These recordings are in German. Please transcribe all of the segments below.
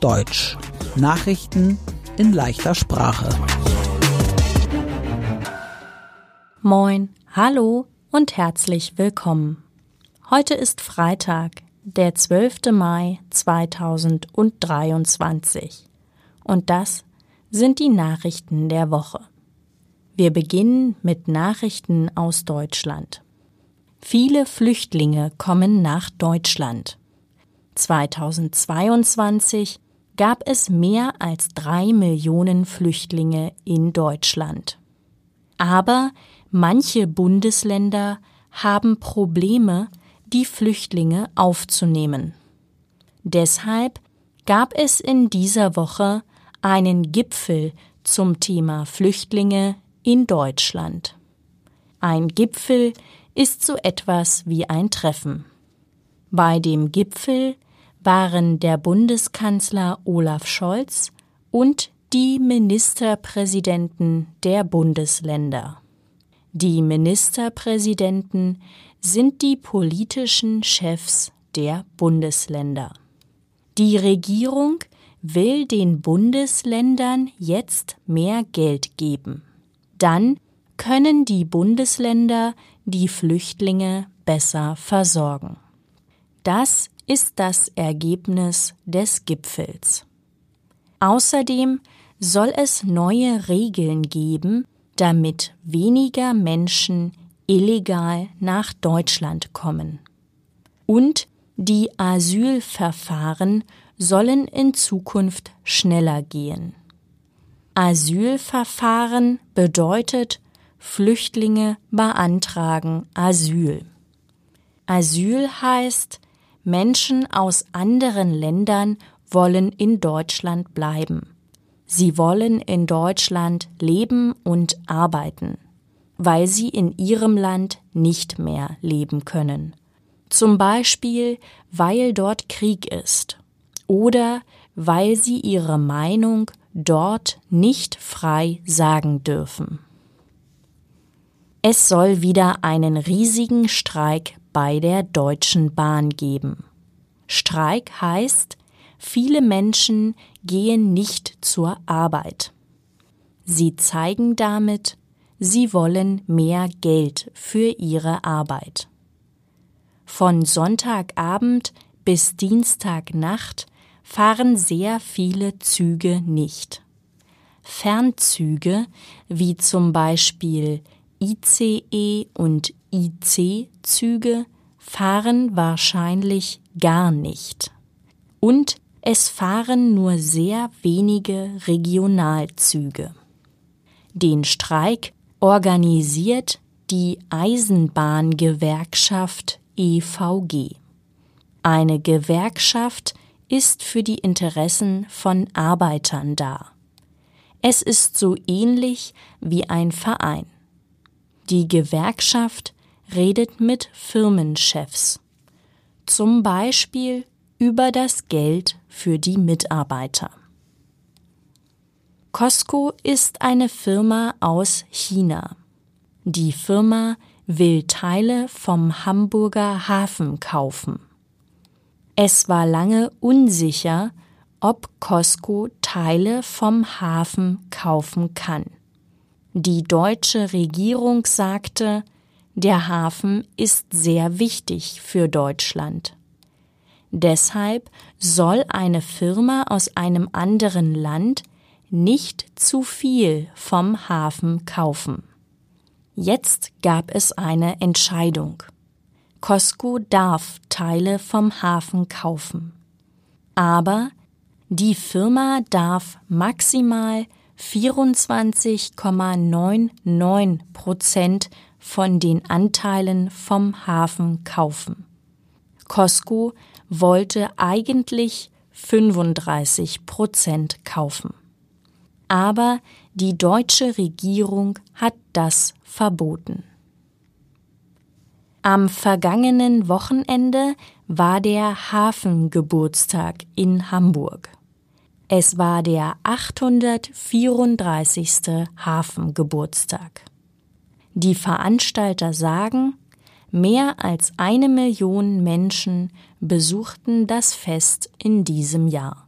Deutsch. Nachrichten in leichter Sprache. Moin, hallo und herzlich willkommen. Heute ist Freitag, der 12. Mai 2023. Und das sind die Nachrichten der Woche. Wir beginnen mit Nachrichten aus Deutschland. Viele Flüchtlinge kommen nach Deutschland. 2022 gab es mehr als drei Millionen Flüchtlinge in Deutschland. Aber manche Bundesländer haben Probleme, die Flüchtlinge aufzunehmen. Deshalb gab es in dieser Woche einen Gipfel zum Thema Flüchtlinge in Deutschland. Ein Gipfel ist so etwas wie ein Treffen. Bei dem Gipfel waren der Bundeskanzler Olaf Scholz und die Ministerpräsidenten der Bundesländer. Die Ministerpräsidenten sind die politischen Chefs der Bundesländer. Die Regierung will den Bundesländern jetzt mehr Geld geben. Dann können die Bundesländer die Flüchtlinge besser versorgen. Das ist das Ergebnis des Gipfels. Außerdem soll es neue Regeln geben, damit weniger Menschen illegal nach Deutschland kommen. Und die Asylverfahren sollen in Zukunft schneller gehen. Asylverfahren bedeutet, Flüchtlinge beantragen Asyl. Asyl heißt, Menschen aus anderen Ländern wollen in Deutschland bleiben. Sie wollen in Deutschland leben und arbeiten, weil sie in ihrem Land nicht mehr leben können. Zum Beispiel, weil dort Krieg ist oder weil sie ihre Meinung dort nicht frei sagen dürfen. Es soll wieder einen riesigen Streik bei der Deutschen Bahn geben. Streik heißt, viele Menschen gehen nicht zur Arbeit. Sie zeigen damit, sie wollen mehr Geld für ihre Arbeit. Von Sonntagabend bis Dienstagnacht fahren sehr viele Züge nicht. Fernzüge wie zum Beispiel ICE und IC-Züge fahren wahrscheinlich gar nicht. Und es fahren nur sehr wenige Regionalzüge. Den Streik organisiert die Eisenbahngewerkschaft EVG. Eine Gewerkschaft ist für die Interessen von Arbeitern da. Es ist so ähnlich wie ein Verein. Die Gewerkschaft redet mit Firmenchefs, zum Beispiel über das Geld für die Mitarbeiter. Costco ist eine Firma aus China. Die Firma will Teile vom Hamburger Hafen kaufen. Es war lange unsicher, ob Costco Teile vom Hafen kaufen kann. Die deutsche Regierung sagte, der Hafen ist sehr wichtig für Deutschland. Deshalb soll eine Firma aus einem anderen Land nicht zu viel vom Hafen kaufen. Jetzt gab es eine Entscheidung. Costco darf Teile vom Hafen kaufen. Aber die Firma darf maximal 24,99 Prozent von den Anteilen vom Hafen kaufen. Costco wollte eigentlich 35 Prozent kaufen. Aber die deutsche Regierung hat das verboten. Am vergangenen Wochenende war der Hafengeburtstag in Hamburg. Es war der 834. Hafengeburtstag. Die Veranstalter sagen, mehr als eine Million Menschen besuchten das Fest in diesem Jahr.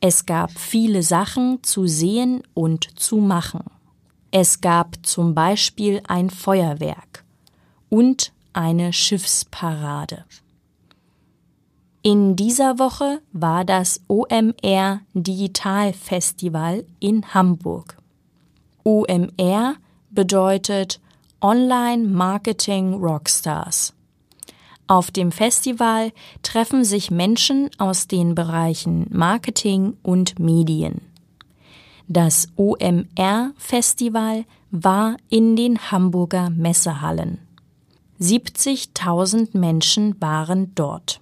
Es gab viele Sachen zu sehen und zu machen. Es gab zum Beispiel ein Feuerwerk und eine Schiffsparade. In dieser Woche war das OMR Digital Festival in Hamburg. OMR bedeutet Online Marketing Rockstars. Auf dem Festival treffen sich Menschen aus den Bereichen Marketing und Medien. Das OMR Festival war in den Hamburger Messehallen. 70.000 Menschen waren dort.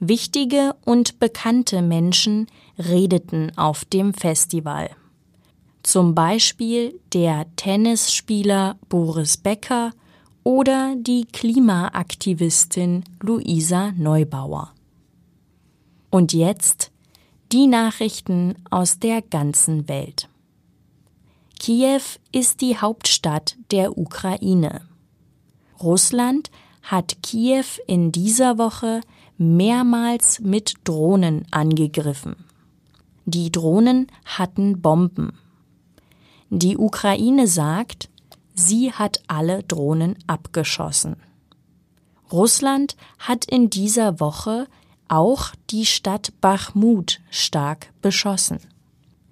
Wichtige und bekannte Menschen redeten auf dem Festival. Zum Beispiel der Tennisspieler Boris Becker oder die Klimaaktivistin Luisa Neubauer. Und jetzt die Nachrichten aus der ganzen Welt. Kiew ist die Hauptstadt der Ukraine. Russland hat Kiew in dieser Woche mehrmals mit Drohnen angegriffen. Die Drohnen hatten Bomben. Die Ukraine sagt, sie hat alle Drohnen abgeschossen. Russland hat in dieser Woche auch die Stadt Bachmut stark beschossen.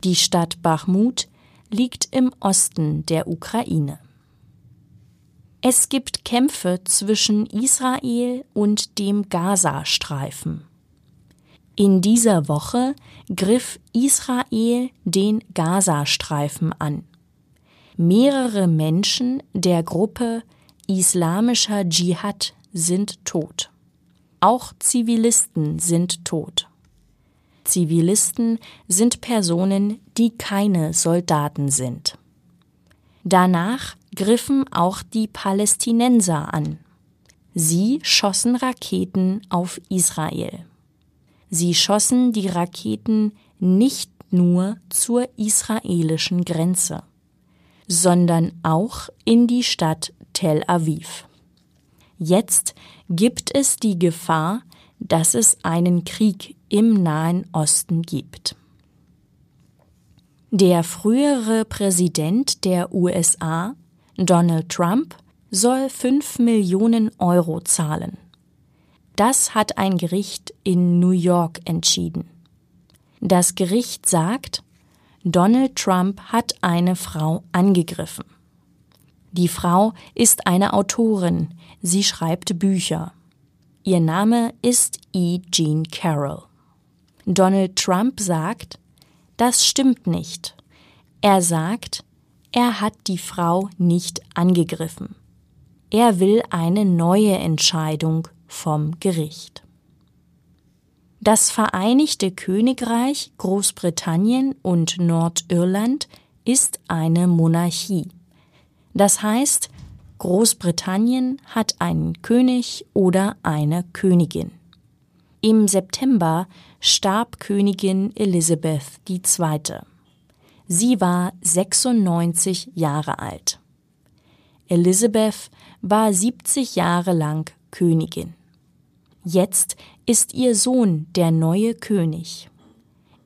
Die Stadt Bachmut liegt im Osten der Ukraine. Es gibt Kämpfe zwischen Israel und dem Gazastreifen. In dieser Woche griff Israel den Gazastreifen an. Mehrere Menschen der Gruppe Islamischer Dschihad sind tot. Auch Zivilisten sind tot. Zivilisten sind Personen, die keine Soldaten sind. Danach griffen auch die Palästinenser an. Sie schossen Raketen auf Israel. Sie schossen die Raketen nicht nur zur israelischen Grenze, sondern auch in die Stadt Tel Aviv. Jetzt gibt es die Gefahr, dass es einen Krieg im Nahen Osten gibt. Der frühere Präsident der USA, Donald Trump, soll 5 Millionen Euro zahlen. Das hat ein Gericht in New York entschieden. Das Gericht sagt, Donald Trump hat eine Frau angegriffen. Die Frau ist eine Autorin, sie schreibt Bücher. Ihr Name ist E. Jean Carroll. Donald Trump sagt, das stimmt nicht. Er sagt, er hat die Frau nicht angegriffen. Er will eine neue Entscheidung vom Gericht. Das Vereinigte Königreich Großbritannien und Nordirland ist eine Monarchie. Das heißt, Großbritannien hat einen König oder eine Königin. Im September starb Königin Elisabeth II. Sie war 96 Jahre alt. Elisabeth war 70 Jahre lang Königin. Jetzt ist ihr Sohn der neue König.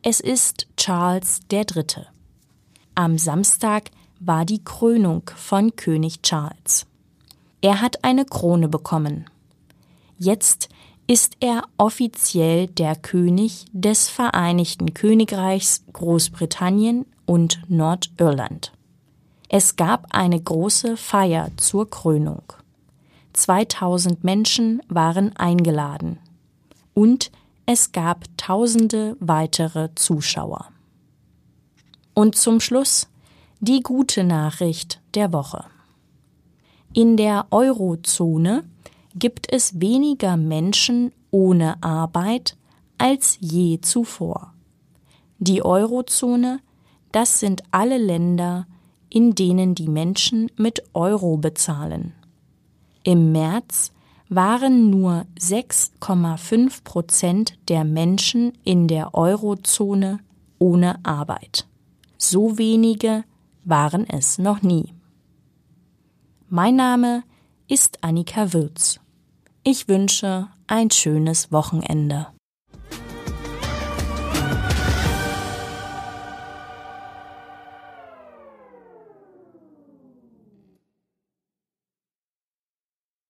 Es ist Charles III. Am Samstag war die Krönung von König Charles. Er hat eine Krone bekommen. Jetzt ist er offiziell der König des Vereinigten Königreichs Großbritannien und Nordirland. Es gab eine große Feier zur Krönung. 2000 Menschen waren eingeladen. Und es gab tausende weitere Zuschauer. Und zum Schluss die gute Nachricht der Woche. In der Eurozone gibt es weniger Menschen ohne Arbeit als je zuvor. Die Eurozone, das sind alle Länder, in denen die Menschen mit Euro bezahlen. Im März waren nur 6,5 Prozent der Menschen in der Eurozone ohne Arbeit. So wenige waren es noch nie. Mein Name ist Annika Würz. Ich wünsche ein schönes Wochenende.